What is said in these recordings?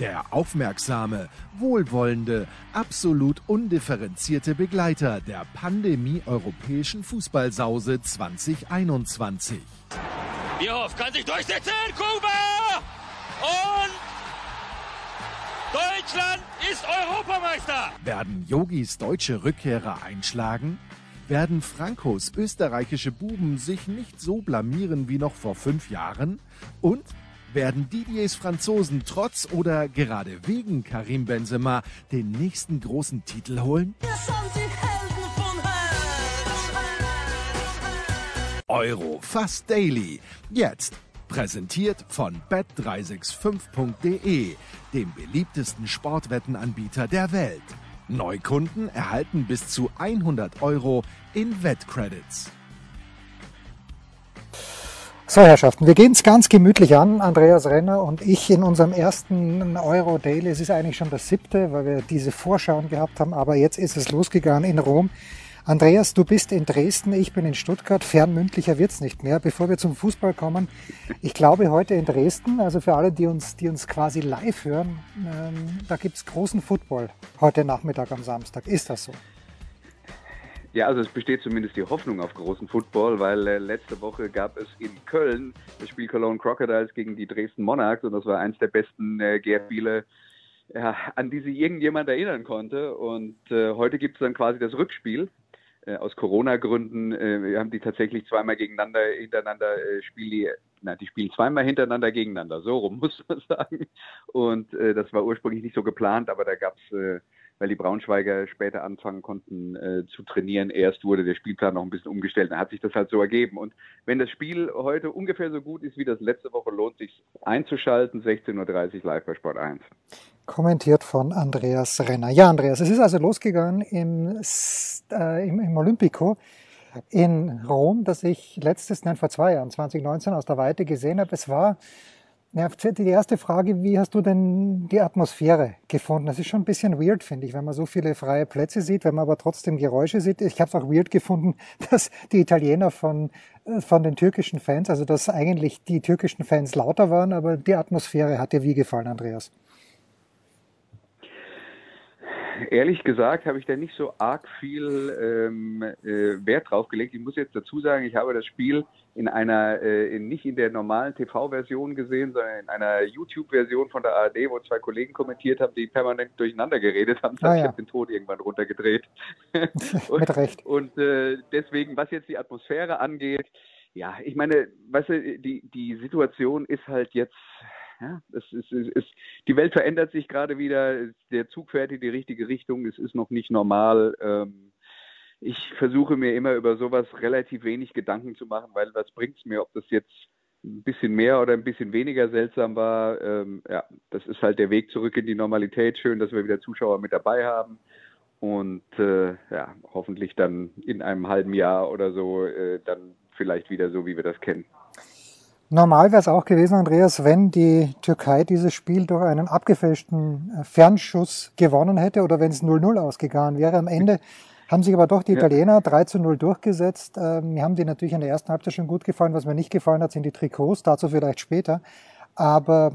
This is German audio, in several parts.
Der aufmerksame, wohlwollende, absolut undifferenzierte Begleiter der Pandemie-europäischen Fußballsause 2021. Bierhoff kann sich durchsetzen, Kuba! Und Deutschland ist Europameister! Werden Yogis deutsche Rückkehrer einschlagen? Werden Frankos österreichische Buben sich nicht so blamieren wie noch vor fünf Jahren? Und werden Didiers Franzosen trotz oder gerade wegen Karim Benzema den nächsten großen Titel holen? Euro fast daily. Jetzt präsentiert von bet365.de, dem beliebtesten Sportwettenanbieter der Welt. Neukunden erhalten bis zu 100 Euro in Wettcredits. So, Herrschaften, wir gehen es ganz gemütlich an, Andreas Renner und ich in unserem ersten Euro Daily. Es ist eigentlich schon das siebte, weil wir diese Vorschauen gehabt haben, aber jetzt ist es losgegangen in Rom. Andreas, du bist in Dresden, ich bin in Stuttgart. Fernmündlicher wird's nicht mehr. Bevor wir zum Fußball kommen, ich glaube heute in Dresden, also für alle, die uns, die uns quasi live hören, ähm, da gibt's großen Football heute Nachmittag am Samstag. Ist das so? Ja, also es besteht zumindest die Hoffnung auf großen Football, weil äh, letzte Woche gab es in Köln das Spiel Cologne Crocodiles gegen die Dresden Monarchs und das war eins der besten äh, GR-Spiele, ja, an die sich irgendjemand erinnern konnte. Und äh, heute gibt es dann quasi das Rückspiel. Äh, aus Corona-Gründen, äh, haben die tatsächlich zweimal gegeneinander, hintereinander äh, spielen die, na, die spielen zweimal hintereinander gegeneinander, so rum muss man sagen. Und äh, das war ursprünglich nicht so geplant, aber da gab es äh, weil die Braunschweiger später anfangen konnten äh, zu trainieren. Erst wurde der Spielplan noch ein bisschen umgestellt, dann hat sich das halt so ergeben. Und wenn das Spiel heute ungefähr so gut ist wie das letzte Woche, lohnt sich einzuschalten. 16.30 Uhr live bei Sport 1. Kommentiert von Andreas Renner. Ja, Andreas, es ist also losgegangen im, äh, im, im Olympico in Rom, das ich letztes, nein, vor zwei Jahren, 2019, aus der Weite gesehen habe. Es war ja, die erste Frage, wie hast du denn die Atmosphäre gefunden? Das ist schon ein bisschen weird, finde ich, wenn man so viele freie Plätze sieht, wenn man aber trotzdem Geräusche sieht. Ich habe es auch weird gefunden, dass die Italiener von, äh, von den türkischen Fans, also dass eigentlich die türkischen Fans lauter waren, aber die Atmosphäre hat dir wie gefallen, Andreas? Ehrlich gesagt habe ich da nicht so arg viel ähm, äh, Wert drauf gelegt. Ich muss jetzt dazu sagen, ich habe das Spiel in einer, äh, in, nicht in der normalen TV-Version gesehen, sondern in einer YouTube-Version von der ARD, wo zwei Kollegen kommentiert haben, die permanent durcheinander geredet haben. Ah, ja. Ich habe den Tod irgendwann runtergedreht. und, Mit Recht. Und äh, deswegen, was jetzt die Atmosphäre angeht, ja, ich meine, weißt du, die, die Situation ist halt jetzt ja, es ist, es ist, die Welt verändert sich gerade wieder, der Zug fährt in die richtige Richtung, es ist noch nicht normal. Ähm, ich versuche mir immer über sowas relativ wenig Gedanken zu machen, weil was bringt es mir, ob das jetzt ein bisschen mehr oder ein bisschen weniger seltsam war. Ähm, ja, das ist halt der Weg zurück in die Normalität. Schön, dass wir wieder Zuschauer mit dabei haben. Und äh, ja, hoffentlich dann in einem halben Jahr oder so äh, dann vielleicht wieder so, wie wir das kennen. Normal wäre es auch gewesen, Andreas, wenn die Türkei dieses Spiel durch einen abgefälschten äh, Fernschuss gewonnen hätte oder wenn es 0-0 ausgegangen wäre. Am Ende haben sich aber doch die Italiener 3 zu 0 durchgesetzt. Ähm, mir haben die natürlich in der ersten Halbzeit schon gut gefallen. Was mir nicht gefallen hat, sind die Trikots, dazu vielleicht später. Aber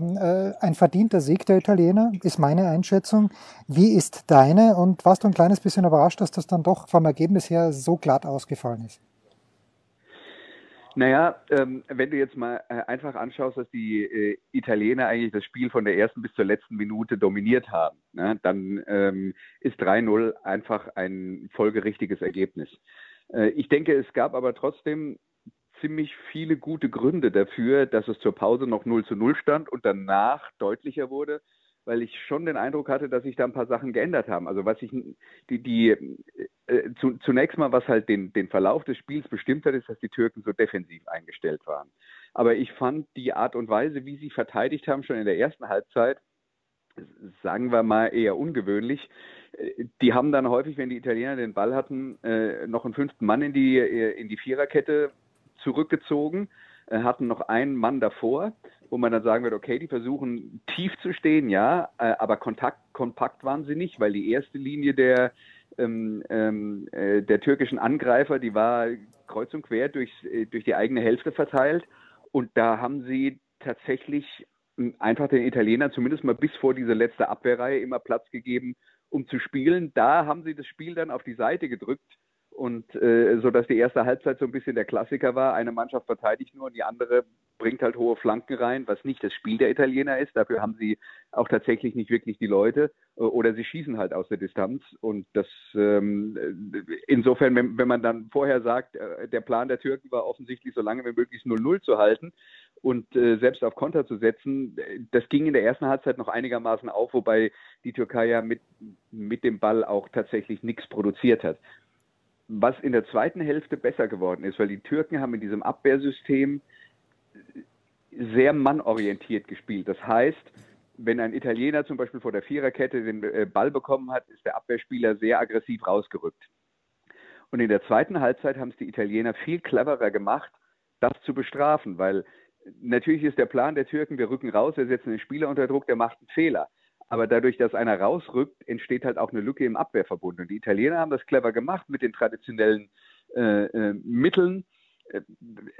äh, ein verdienter Sieg der Italiener ist meine Einschätzung. Wie ist deine? Und warst du ein kleines bisschen überrascht, dass das dann doch vom Ergebnis her so glatt ausgefallen ist? Naja, ähm, wenn du jetzt mal äh, einfach anschaust, dass die äh, Italiener eigentlich das Spiel von der ersten bis zur letzten Minute dominiert haben, ne, dann ähm, ist 3-0 einfach ein folgerichtiges Ergebnis. Äh, ich denke, es gab aber trotzdem ziemlich viele gute Gründe dafür, dass es zur Pause noch 0 zu 0 stand und danach deutlicher wurde, weil ich schon den Eindruck hatte, dass sich da ein paar Sachen geändert haben. Also was ich die, die äh, zu, zunächst mal, was halt den, den Verlauf des Spiels bestimmt hat, ist, dass die Türken so defensiv eingestellt waren. Aber ich fand die Art und Weise, wie sie verteidigt haben, schon in der ersten Halbzeit, sagen wir mal eher ungewöhnlich. die haben dann häufig, wenn die Italiener den Ball hatten, äh, noch einen fünften Mann in die, äh, in die Viererkette zurückgezogen, äh, hatten noch einen Mann davor, wo man dann sagen wird, okay, die versuchen tief zu stehen, ja, aber Kontakt, kompakt waren sie nicht, weil die erste Linie der, ähm, ähm, der türkischen Angreifer, die war kreuz und quer durch, durch die eigene Hälfte verteilt. Und da haben sie tatsächlich einfach den Italienern zumindest mal bis vor diese letzte Abwehrreihe immer Platz gegeben, um zu spielen. Da haben sie das Spiel dann auf die Seite gedrückt und äh, so dass die erste Halbzeit so ein bisschen der Klassiker war. Eine Mannschaft verteidigt nur und die andere bringt halt hohe Flanken rein, was nicht das Spiel der Italiener ist. Dafür haben sie auch tatsächlich nicht wirklich die Leute äh, oder sie schießen halt aus der Distanz. Und das ähm, insofern, wenn, wenn man dann vorher sagt, äh, der Plan der Türken war offensichtlich so lange wie möglich 0-0 zu halten und äh, selbst auf Konter zu setzen, das ging in der ersten Halbzeit noch einigermaßen auf, wobei die Türkei ja mit, mit dem Ball auch tatsächlich nichts produziert hat was in der zweiten Hälfte besser geworden ist, weil die Türken haben in diesem Abwehrsystem sehr mannorientiert gespielt. Das heißt, wenn ein Italiener zum Beispiel vor der Viererkette den äh, Ball bekommen hat, ist der Abwehrspieler sehr aggressiv rausgerückt. Und in der zweiten Halbzeit haben es die Italiener viel cleverer gemacht, das zu bestrafen, weil natürlich ist der Plan der Türken, wir rücken raus, wir setzen den Spieler unter Druck, der macht einen Fehler. Aber dadurch, dass einer rausrückt, entsteht halt auch eine Lücke im Abwehrverbund. Und die Italiener haben das clever gemacht mit den traditionellen äh, äh, Mitteln. Äh,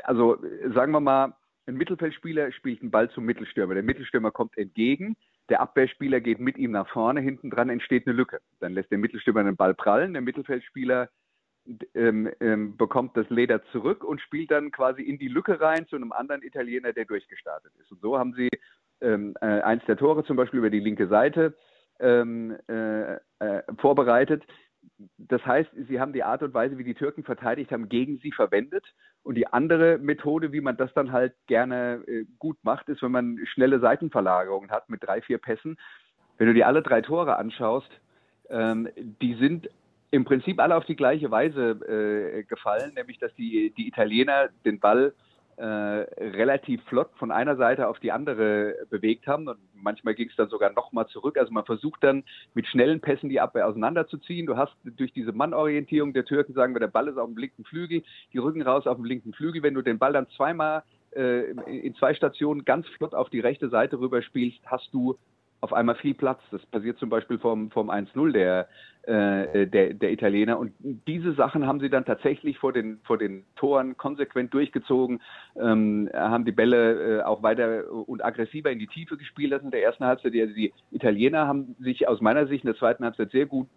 also sagen wir mal, ein Mittelfeldspieler spielt einen Ball zum Mittelstürmer. Der Mittelstürmer kommt entgegen, der Abwehrspieler geht mit ihm nach vorne, hinten dran entsteht eine Lücke. Dann lässt der Mittelstürmer den Ball prallen, der Mittelfeldspieler ähm, ähm, bekommt das Leder zurück und spielt dann quasi in die Lücke rein zu einem anderen Italiener, der durchgestartet ist. Und so haben sie ähm, äh, eins der Tore zum Beispiel über die linke Seite ähm, äh, äh, vorbereitet. Das heißt, sie haben die Art und Weise, wie die Türken verteidigt haben, gegen sie verwendet. Und die andere Methode, wie man das dann halt gerne äh, gut macht, ist, wenn man schnelle Seitenverlagerungen hat mit drei, vier Pässen. Wenn du dir alle drei Tore anschaust, ähm, die sind im Prinzip alle auf die gleiche Weise äh, gefallen, nämlich dass die, die Italiener den Ball äh, relativ flott von einer Seite auf die andere bewegt haben und manchmal ging es dann sogar nochmal zurück. Also man versucht dann mit schnellen Pässen die Abwehr auseinanderzuziehen. Du hast durch diese Mannorientierung der Türken, sagen wir, der Ball ist auf dem linken Flügel, die rücken raus auf dem linken Flügel. Wenn du den Ball dann zweimal äh, in zwei Stationen ganz flott auf die rechte Seite rüber spielst, hast du auf einmal viel Platz. Das passiert zum Beispiel vom, vom 1-0 der, äh, der, der Italiener. Und diese Sachen haben sie dann tatsächlich vor den, vor den Toren konsequent durchgezogen, ähm, haben die Bälle äh, auch weiter und aggressiver in die Tiefe gespielt als in der ersten Halbzeit. Die, die Italiener haben sich aus meiner Sicht in der zweiten Halbzeit sehr gut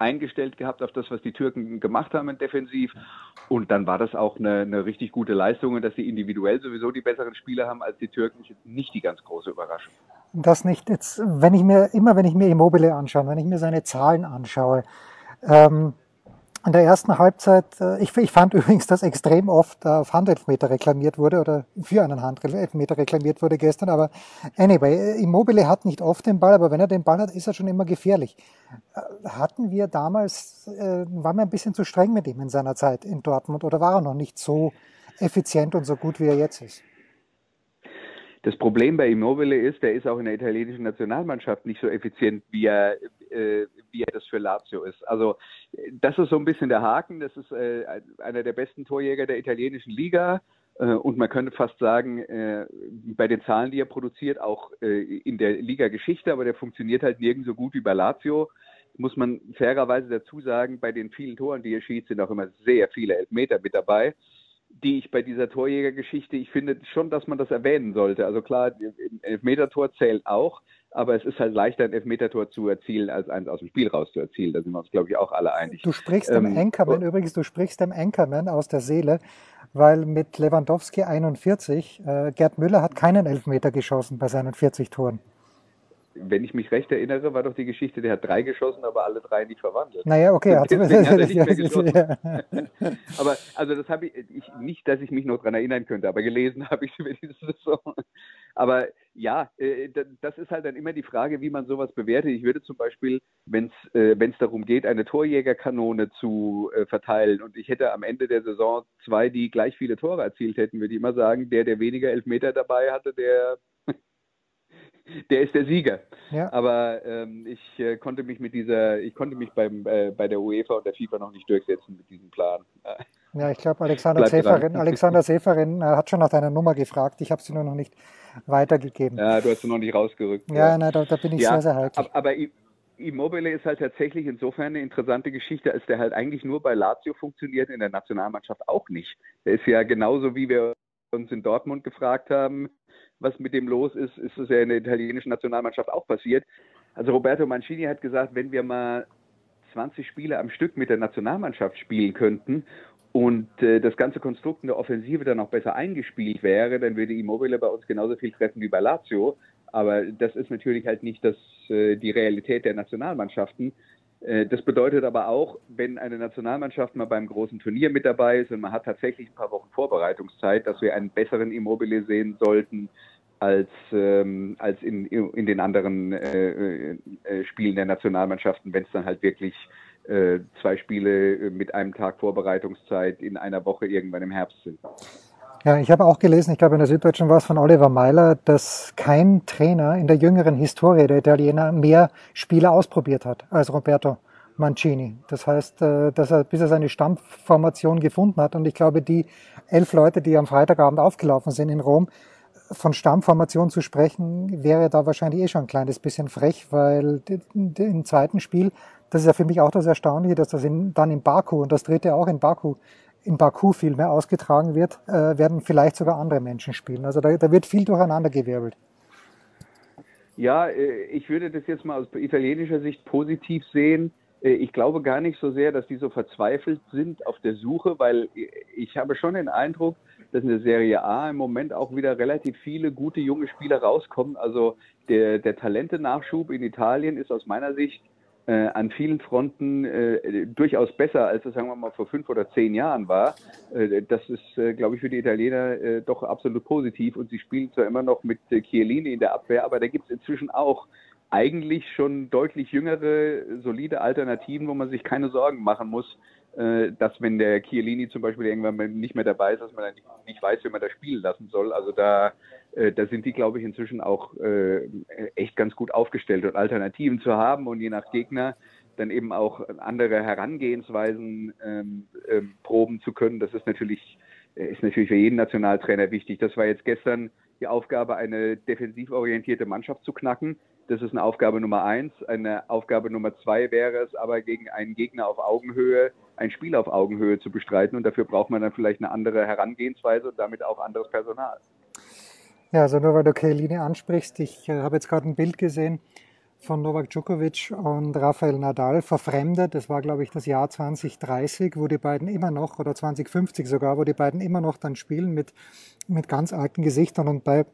eingestellt gehabt auf das, was die Türken gemacht haben defensiv. Und dann war das auch eine, eine richtig gute Leistung dass sie individuell sowieso die besseren Spieler haben als die Türken, ist nicht die ganz große Überraschung. Das nicht jetzt, wenn ich mir, immer wenn ich mir Immobile anschaue, wenn ich mir seine Zahlen anschaue, ähm, in der ersten Halbzeit, äh, ich, ich fand übrigens, dass extrem oft auf Handelfmeter reklamiert wurde oder für einen Handelfmeter reklamiert wurde gestern, aber anyway, Immobile hat nicht oft den Ball, aber wenn er den Ball hat, ist er schon immer gefährlich. Äh, hatten wir damals, äh, waren wir ein bisschen zu streng mit ihm in seiner Zeit in Dortmund oder war er noch nicht so effizient und so gut, wie er jetzt ist? Das Problem bei Immobile ist, der ist auch in der italienischen Nationalmannschaft nicht so effizient, wie er, äh, wie er das für Lazio ist. Also das ist so ein bisschen der Haken. Das ist äh, einer der besten Torjäger der italienischen Liga. Äh, und man könnte fast sagen, äh, bei den Zahlen, die er produziert, auch äh, in der Liga-Geschichte, aber der funktioniert halt nirgends so gut wie bei Lazio. Muss man fairerweise dazu sagen, bei den vielen Toren, die er schießt, sind auch immer sehr viele Elfmeter mit dabei die ich bei dieser Torjägergeschichte, ich finde schon, dass man das erwähnen sollte. Also klar, ein Elfmetertor zählt auch, aber es ist halt leichter, ein Elfmetertor zu erzielen, als eins aus dem Spiel raus zu erzielen. Da sind wir uns, glaube ich, auch alle einig. Du sprichst ähm, dem Anchorman, übrigens, du sprichst dem Anchorman aus der Seele, weil mit Lewandowski 41, äh, Gerd Müller hat keinen Elfmeter geschossen bei seinen 40 Toren wenn ich mich recht erinnere, war doch die Geschichte, der hat drei geschossen, aber alle drei nicht verwandelt. Naja, okay. Hat hat er nicht mehr geschossen. aber also das habe ich, ich, nicht, dass ich mich noch daran erinnern könnte, aber gelesen habe ich über diese Saison. Aber ja, äh, das ist halt dann immer die Frage, wie man sowas bewertet. Ich würde zum Beispiel, wenn es äh, darum geht, eine Torjägerkanone zu äh, verteilen und ich hätte am Ende der Saison zwei, die gleich viele Tore erzielt hätten, würde ich immer sagen, der, der weniger Elfmeter dabei hatte, der der ist der Sieger. Ja. Aber ähm, ich äh, konnte mich mit dieser, ich konnte mich beim, äh, bei der UEFA und der FIFA noch nicht durchsetzen mit diesem Plan. Ja, ich glaube, Alexander Seferin, Alexander Seferin äh, hat schon nach deiner Nummer gefragt. Ich habe sie nur noch nicht weitergegeben. Ja, du hast sie noch nicht rausgerückt. Ja, ja. Nein, da, da, bin ich ja, sehr, sehr heikel. Aber, aber Immobile ist halt tatsächlich insofern eine interessante Geschichte, als der halt eigentlich nur bei Lazio funktioniert, in der Nationalmannschaft auch nicht. Der ist ja genauso, wie wir uns in Dortmund gefragt haben, was mit dem los ist, ist es ja in der italienischen Nationalmannschaft auch passiert. Also Roberto Mancini hat gesagt, wenn wir mal 20 Spiele am Stück mit der Nationalmannschaft spielen könnten und äh, das ganze Konstrukt in der Offensive dann auch besser eingespielt wäre, dann würde Immobile bei uns genauso viel treffen wie bei Lazio. Aber das ist natürlich halt nicht das, äh, die Realität der Nationalmannschaften. Äh, das bedeutet aber auch, wenn eine Nationalmannschaft mal beim großen Turnier mit dabei ist und man hat tatsächlich ein paar Wochen Vorbereitungszeit, dass wir einen besseren Immobile sehen sollten als, ähm, als in, in den anderen äh, äh, Spielen der Nationalmannschaften, wenn es dann halt wirklich äh, zwei Spiele mit einem Tag Vorbereitungszeit in einer Woche irgendwann im Herbst sind. Ja, ich habe auch gelesen, ich glaube in der Süddeutschen war es von Oliver Meiler, dass kein Trainer in der jüngeren Historie der Italiener mehr Spiele ausprobiert hat als Roberto Mancini. Das heißt, äh, dass er, bis er seine Stammformation gefunden hat, und ich glaube, die elf Leute, die am Freitagabend aufgelaufen sind in Rom, von Stammformation zu sprechen, wäre da wahrscheinlich eh schon ein kleines bisschen frech, weil im zweiten Spiel, das ist ja für mich auch das Erstaunliche, dass das in, dann in Baku und das dritte auch in Baku in Baku viel mehr ausgetragen wird, äh, werden vielleicht sogar andere Menschen spielen. Also da, da wird viel durcheinander gewirbelt. Ja, äh, ich würde das jetzt mal aus italienischer Sicht positiv sehen. Äh, ich glaube gar nicht so sehr, dass die so verzweifelt sind auf der Suche, weil ich habe schon den Eindruck, dass in der Serie A im Moment auch wieder relativ viele gute junge Spieler rauskommen. Also der, der Talente-Nachschub in Italien ist aus meiner Sicht äh, an vielen Fronten äh, durchaus besser, als es, sagen wir mal, vor fünf oder zehn Jahren war. Äh, das ist, äh, glaube ich, für die Italiener äh, doch absolut positiv. Und sie spielen zwar immer noch mit äh, Chiellini in der Abwehr, aber da gibt es inzwischen auch eigentlich schon deutlich jüngere, solide Alternativen, wo man sich keine Sorgen machen muss, dass wenn der Chiellini zum Beispiel irgendwann nicht mehr dabei ist, dass man dann nicht weiß, wie man da spielen lassen soll. Also da, da sind die, glaube ich, inzwischen auch äh, echt ganz gut aufgestellt und Alternativen zu haben und je nach Gegner dann eben auch andere Herangehensweisen ähm, ähm, proben zu können. Das ist natürlich, ist natürlich für jeden Nationaltrainer wichtig. Das war jetzt gestern die Aufgabe, eine defensiv orientierte Mannschaft zu knacken. Das ist eine Aufgabe Nummer eins. Eine Aufgabe Nummer zwei wäre es aber, gegen einen Gegner auf Augenhöhe ein Spiel auf Augenhöhe zu bestreiten. Und dafür braucht man dann vielleicht eine andere Herangehensweise und damit auch anderes Personal. Ja, also nur weil du Keline ansprichst, ich äh, habe jetzt gerade ein Bild gesehen von Novak Djokovic und Rafael Nadal verfremdet. Das war, glaube ich, das Jahr 2030, wo die beiden immer noch, oder 2050 sogar, wo die beiden immer noch dann spielen mit, mit ganz alten Gesichtern. Und bei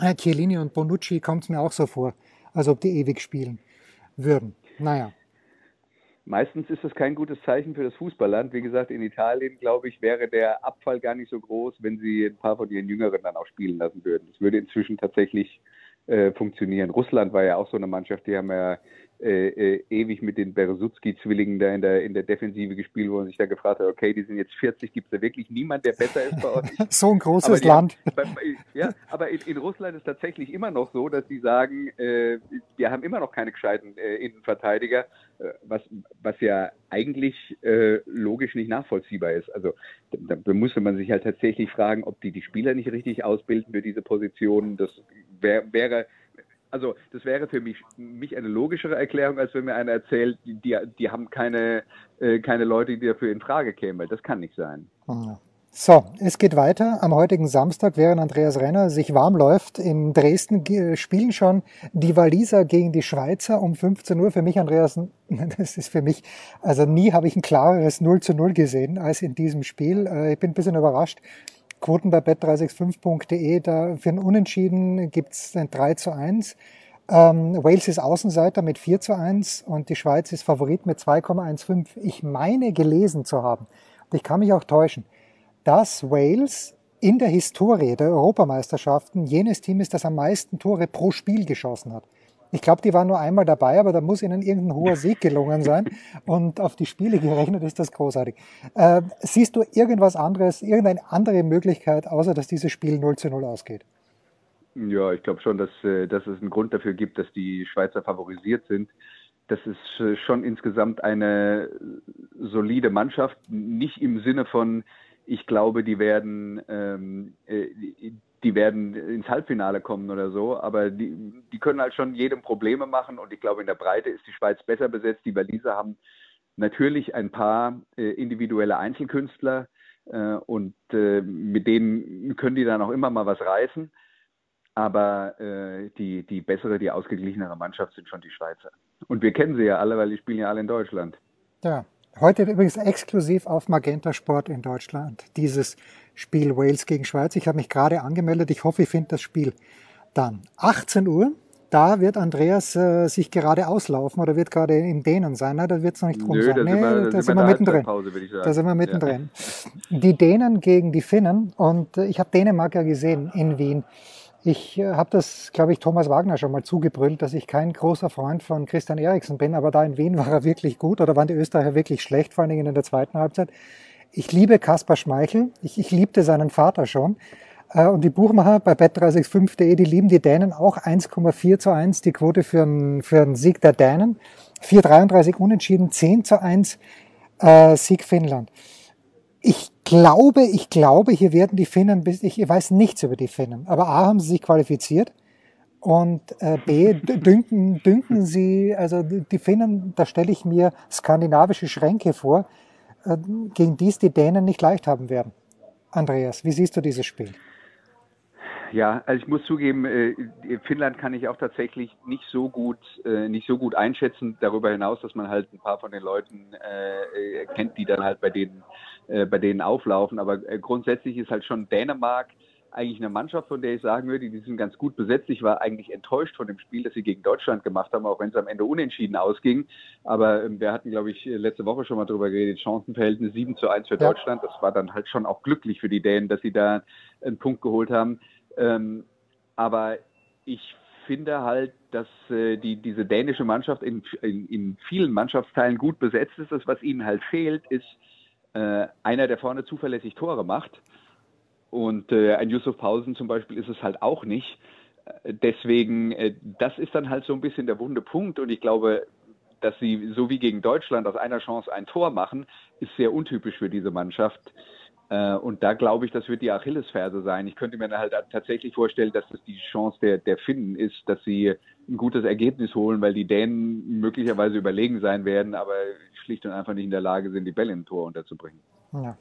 äh, Chiellini und Bonucci kommt es mir auch so vor als ob die ewig spielen würden. Naja. Meistens ist das kein gutes Zeichen für das Fußballland. Wie gesagt, in Italien, glaube ich, wäre der Abfall gar nicht so groß, wenn sie ein paar von ihren Jüngeren dann auch spielen lassen würden. Das würde inzwischen tatsächlich äh, funktionieren. Russland war ja auch so eine Mannschaft, die haben ja äh, äh, ewig mit den Beresutski-Zwillingen da in der, in der Defensive gespielt, wo man sich da gefragt hat, okay, die sind jetzt 40, gibt es da wirklich niemand, der besser ist bei euch? so ein großes Land. Haben, ja, aber in, in, Russland ist tatsächlich immer noch so, dass die sagen, äh, wir haben immer noch keine gescheiten äh, Innenverteidiger, äh, was, was ja eigentlich äh, logisch nicht nachvollziehbar ist. Also da, da müsste man sich halt tatsächlich fragen, ob die die Spieler nicht richtig ausbilden für diese Positionen. Das wär, wäre also das wäre für mich, mich eine logischere Erklärung, als wenn mir einer erzählt, die, die haben keine, äh, keine Leute, die dafür in Frage kämen. Das kann nicht sein. So, es geht weiter. Am heutigen Samstag, während Andreas Renner sich warm läuft, in Dresden spielen schon die Waliser gegen die Schweizer um 15 Uhr. Für mich, Andreas, das ist für mich, also nie habe ich ein klareres 0 zu 0 gesehen als in diesem Spiel. Äh, ich bin ein bisschen überrascht. Quoten bei bet365.de, da für ein Unentschieden gibt's ein 3 zu 1. Ähm, Wales ist Außenseiter mit 4 zu 1 und die Schweiz ist Favorit mit 2,15. Ich meine gelesen zu haben, und ich kann mich auch täuschen, dass Wales in der Historie der Europameisterschaften jenes Team ist, das am meisten Tore pro Spiel geschossen hat. Ich glaube, die waren nur einmal dabei, aber da muss ihnen irgendein hoher Sieg gelungen sein. Und auf die Spiele gerechnet ist das großartig. Äh, siehst du irgendwas anderes, irgendeine andere Möglichkeit, außer dass dieses Spiel 0 zu 0 ausgeht? Ja, ich glaube schon, dass, äh, dass es einen Grund dafür gibt, dass die Schweizer favorisiert sind. Das ist äh, schon insgesamt eine solide Mannschaft, nicht im Sinne von, ich glaube, die werden, ähm, äh, die werden ins Halbfinale kommen oder so, aber die, die können halt schon jedem Probleme machen und ich glaube, in der Breite ist die Schweiz besser besetzt. Die Waliser haben natürlich ein paar äh, individuelle Einzelkünstler äh, und äh, mit denen können die dann auch immer mal was reißen. Aber äh, die, die bessere, die ausgeglichenere Mannschaft sind schon die Schweizer. Und wir kennen sie ja alle, weil die spielen ja alle in Deutschland. Ja, heute übrigens exklusiv auf Magenta Sport in Deutschland. Dieses Spiel Wales gegen Schweiz. Ich habe mich gerade angemeldet. Ich hoffe, ich finde das Spiel dann. 18 Uhr da wird Andreas äh, sich gerade auslaufen oder wird gerade im Dänen sein. Ne? Da wird es noch nicht drum Nö, sein. Da nee, sind wir, da sind wir mittendrin. Pause, ich sagen. Da sind wir mittendrin. Ja. Die Dänen gegen die Finnen und äh, ich habe Dänemark ja gesehen in Wien. Ich äh, habe das, glaube ich, Thomas Wagner schon mal zugebrüllt, dass ich kein großer Freund von Christian Eriksen bin, aber da in Wien war er wirklich gut oder waren die Österreicher wirklich schlecht, vor allen Dingen in der zweiten Halbzeit. Ich liebe Kaspar Schmeichel. Ich, ich liebte seinen Vater schon. Äh, und die Buchmacher bei bet365.de, die lieben die Dänen auch 1,4 zu 1, die Quote für einen, für einen Sieg der Dänen. 4,33 unentschieden, 10 zu 1 äh, Sieg Finnland. Ich glaube, ich glaube, hier werden die Finnen, ich weiß nichts über die Finnen, aber A haben sie sich qualifiziert und äh, B dünken, dünken sie, also die Finnen, da stelle ich mir skandinavische Schränke vor, äh, gegen die es die Dänen nicht leicht haben werden. Andreas, wie siehst du dieses Spiel? Ja, also ich muss zugeben, äh, Finnland kann ich auch tatsächlich nicht so gut, äh, nicht so gut einschätzen. Darüber hinaus, dass man halt ein paar von den Leuten äh, kennt, die dann halt bei denen, bei denen auflaufen. Aber grundsätzlich ist halt schon Dänemark eigentlich eine Mannschaft, von der ich sagen würde, die sind ganz gut besetzt. Ich war eigentlich enttäuscht von dem Spiel, das sie gegen Deutschland gemacht haben, auch wenn es am Ende unentschieden ausging. Aber ähm, wir hatten, glaube ich, letzte Woche schon mal drüber geredet, Chancenverhältnis 7 zu 1 für. Deutschland. Das war dann halt schon auch glücklich für die Dänen, dass sie da einen Punkt geholt haben. Ähm, aber ich finde halt, dass äh, die, diese dänische Mannschaft in, in, in, vielen Mannschaftsteilen gut besetzt ist. Das, was ihnen halt fehlt, ist äh, einer, der vorne zuverlässig Tore macht. Und äh, ein Yusuf Pausen zum Beispiel ist es halt auch nicht. Äh, deswegen, äh, das ist dann halt so ein bisschen der wunde Punkt. Und ich glaube, dass sie so wie gegen Deutschland aus einer Chance ein Tor machen, ist sehr untypisch für diese Mannschaft. Äh, und da glaube ich, das wird die Achillesferse sein. Ich könnte mir halt tatsächlich vorstellen, dass das die Chance der, der Finnen ist, dass sie ein gutes Ergebnis holen, weil die Dänen möglicherweise überlegen sein werden, aber schlicht und einfach nicht in der Lage sind, die Bälle im Tor unterzubringen. Ja.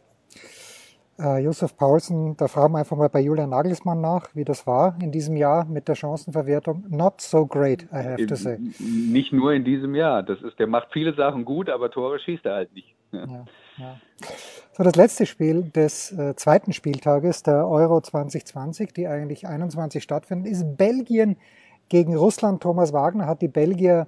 Äh, Josef Paulsen, da fragen wir einfach mal bei Julian Nagelsmann nach, wie das war in diesem Jahr mit der Chancenverwertung. Not so great, I have to say. Nicht nur in diesem Jahr. Das ist, der macht viele Sachen gut, aber Tore schießt er halt nicht. Ja, ja. So, das letzte Spiel des äh, zweiten Spieltages der Euro 2020, die eigentlich 21 stattfindet, ist Belgien gegen Russland. Thomas Wagner hat die Belgier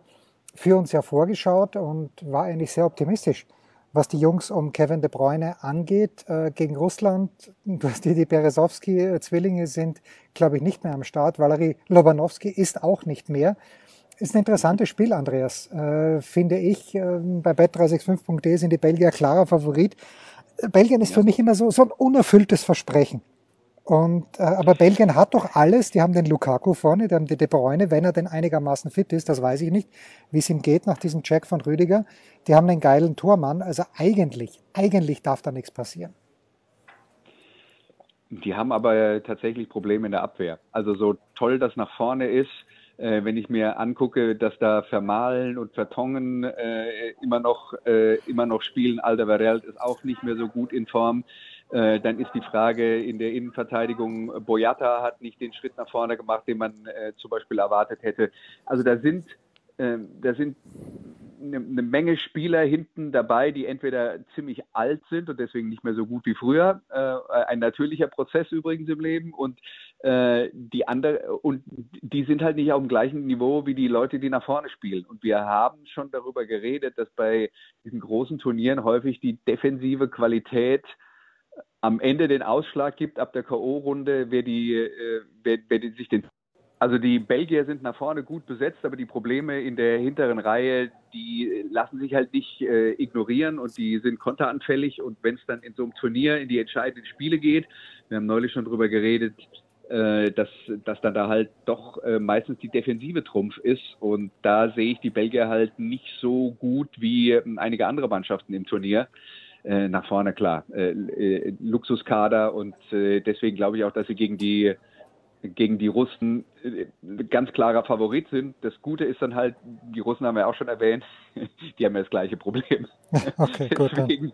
für uns ja vorgeschaut und war eigentlich sehr optimistisch, was die Jungs um Kevin De Bruyne angeht. Äh, gegen Russland, du hast die, die Berezowski-Zwillinge sind, glaube ich, nicht mehr am Start. Valery Lobanowski ist auch nicht mehr ist ein interessantes Spiel, Andreas, äh, finde ich. Äh, bei bet365.de sind die Belgier klarer Favorit. Belgien ist ja. für mich immer so, so ein unerfülltes Versprechen. Und, äh, aber Belgien hat doch alles. Die haben den Lukaku vorne, die haben den De Bruyne, wenn er denn einigermaßen fit ist, das weiß ich nicht, wie es ihm geht nach diesem Check von Rüdiger. Die haben einen geilen Tormann. Also eigentlich, eigentlich darf da nichts passieren. Die haben aber tatsächlich Probleme in der Abwehr. Also so toll das nach vorne ist, äh, wenn ich mir angucke, dass da Vermahlen und Vertongen äh, immer noch äh, immer noch spielen, Alderweireld ist auch nicht mehr so gut in Form. Äh, dann ist die Frage in der Innenverteidigung, Boyata hat nicht den Schritt nach vorne gemacht, den man äh, zum Beispiel erwartet hätte. Also da sind ähm, da sind eine, eine, Menge Spieler hinten dabei, die entweder ziemlich alt sind und deswegen nicht mehr so gut wie früher. Äh, ein natürlicher Prozess übrigens im Leben und äh, die andere und die sind halt nicht auf dem gleichen Niveau wie die Leute, die nach vorne spielen. Und wir haben schon darüber geredet, dass bei diesen großen Turnieren häufig die defensive Qualität am Ende den Ausschlag gibt ab der K.O.-Runde, wer die, äh, wer, wer die sich den also die Belgier sind nach vorne gut besetzt, aber die Probleme in der hinteren Reihe, die lassen sich halt nicht äh, ignorieren und die sind konteranfällig. Und wenn es dann in so einem Turnier in die entscheidenden Spiele geht, wir haben neulich schon drüber geredet, dass, dass dann da halt doch äh, meistens die Defensive Trumpf ist. Und da sehe ich die Belgier halt nicht so gut wie ähm, einige andere Mannschaften im Turnier. Äh, nach vorne klar, äh, äh, Luxuskader und äh, deswegen glaube ich auch, dass sie gegen die gegen die Russen äh, ganz klarer Favorit sind. Das Gute ist dann halt, die Russen haben wir auch schon erwähnt, die haben ja das gleiche Problem. Okay, gut. Deswegen,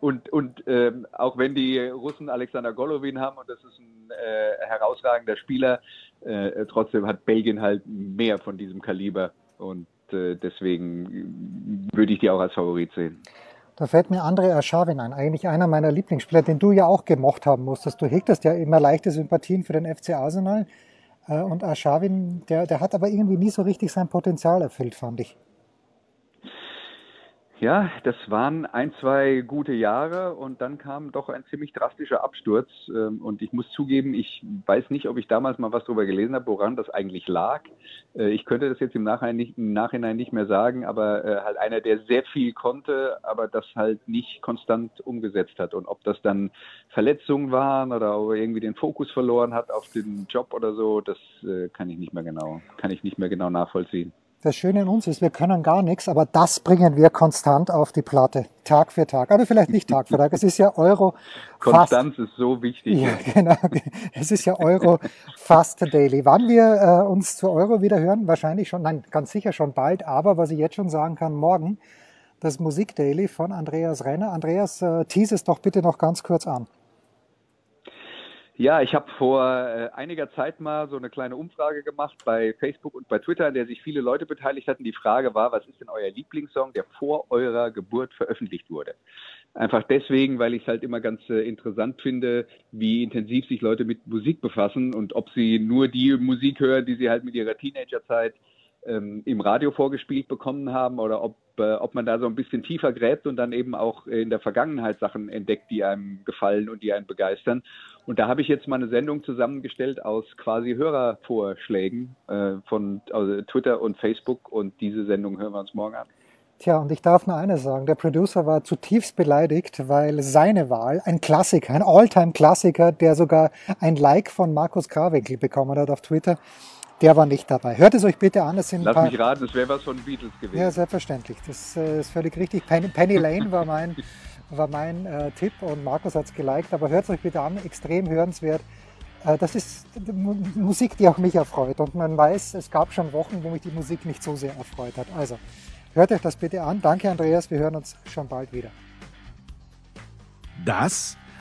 und und ähm, auch wenn die Russen Alexander Golovin haben und das ist ein äh, herausragender Spieler, äh, trotzdem hat Belgien halt mehr von diesem Kaliber und äh, deswegen würde ich die auch als Favorit sehen. Da fällt mir André Aschawin ein, eigentlich einer meiner Lieblingsspieler, den du ja auch gemocht haben musstest. Du hegtest ja immer leichte Sympathien für den FC Arsenal. Äh, und Aschawin, der, der hat aber irgendwie nie so richtig sein Potenzial erfüllt, fand ich. Ja, das waren ein, zwei gute Jahre und dann kam doch ein ziemlich drastischer Absturz. Ähm, und ich muss zugeben, ich weiß nicht, ob ich damals mal was darüber gelesen habe, woran das eigentlich lag. Äh, ich könnte das jetzt im Nachhinein nicht, im Nachhinein nicht mehr sagen, aber äh, halt einer, der sehr viel konnte, aber das halt nicht konstant umgesetzt hat. Und ob das dann Verletzungen waren oder er irgendwie den Fokus verloren hat auf den Job oder so, das äh, kann ich nicht mehr genau, kann ich nicht mehr genau nachvollziehen. Das Schöne an uns ist, wir können gar nichts, aber das bringen wir konstant auf die Platte, Tag für Tag. Oder vielleicht nicht Tag für Tag. Es ist ja Euro. Konstanz ist so wichtig. Ja, genau. Es ist ja Euro fast daily. Wann wir äh, uns zu Euro wieder hören? Wahrscheinlich schon, nein, ganz sicher schon bald. Aber was ich jetzt schon sagen kann, morgen das Musik Daily von Andreas Renner. Andreas, äh, tease es doch bitte noch ganz kurz an. Ja, ich habe vor äh, einiger Zeit mal so eine kleine Umfrage gemacht bei Facebook und bei Twitter, an der sich viele Leute beteiligt hatten. Die Frage war, was ist denn euer Lieblingssong, der vor eurer Geburt veröffentlicht wurde? Einfach deswegen, weil ich es halt immer ganz äh, interessant finde, wie intensiv sich Leute mit Musik befassen und ob sie nur die Musik hören, die sie halt mit ihrer Teenagerzeit ähm, im Radio vorgespielt bekommen haben oder ob, äh, ob man da so ein bisschen tiefer gräbt und dann eben auch in der Vergangenheit Sachen entdeckt, die einem gefallen und die einen begeistern. Und da habe ich jetzt mal eine Sendung zusammengestellt aus quasi Hörervorschlägen äh, von also Twitter und Facebook und diese Sendung hören wir uns morgen an. Tja, und ich darf nur eines sagen, der Producer war zutiefst beleidigt, weil seine Wahl, ein Klassiker, ein Alltime-Klassiker, der sogar ein Like von Markus Krawinkel bekommen hat auf Twitter, der war nicht dabei. Hört es euch bitte an. Es sind Lass paar... mich raten, es wäre was von Beatles gewesen. Ja, selbstverständlich. Das äh, ist völlig richtig. Penny, Penny Lane war mein, war mein äh, Tipp und Markus hat es geliked. Aber hört es euch bitte an, extrem hörenswert. Äh, das ist Musik, die auch mich erfreut. Und man weiß, es gab schon Wochen, wo mich die Musik nicht so sehr erfreut hat. Also hört euch das bitte an. Danke, Andreas. Wir hören uns schon bald wieder. Das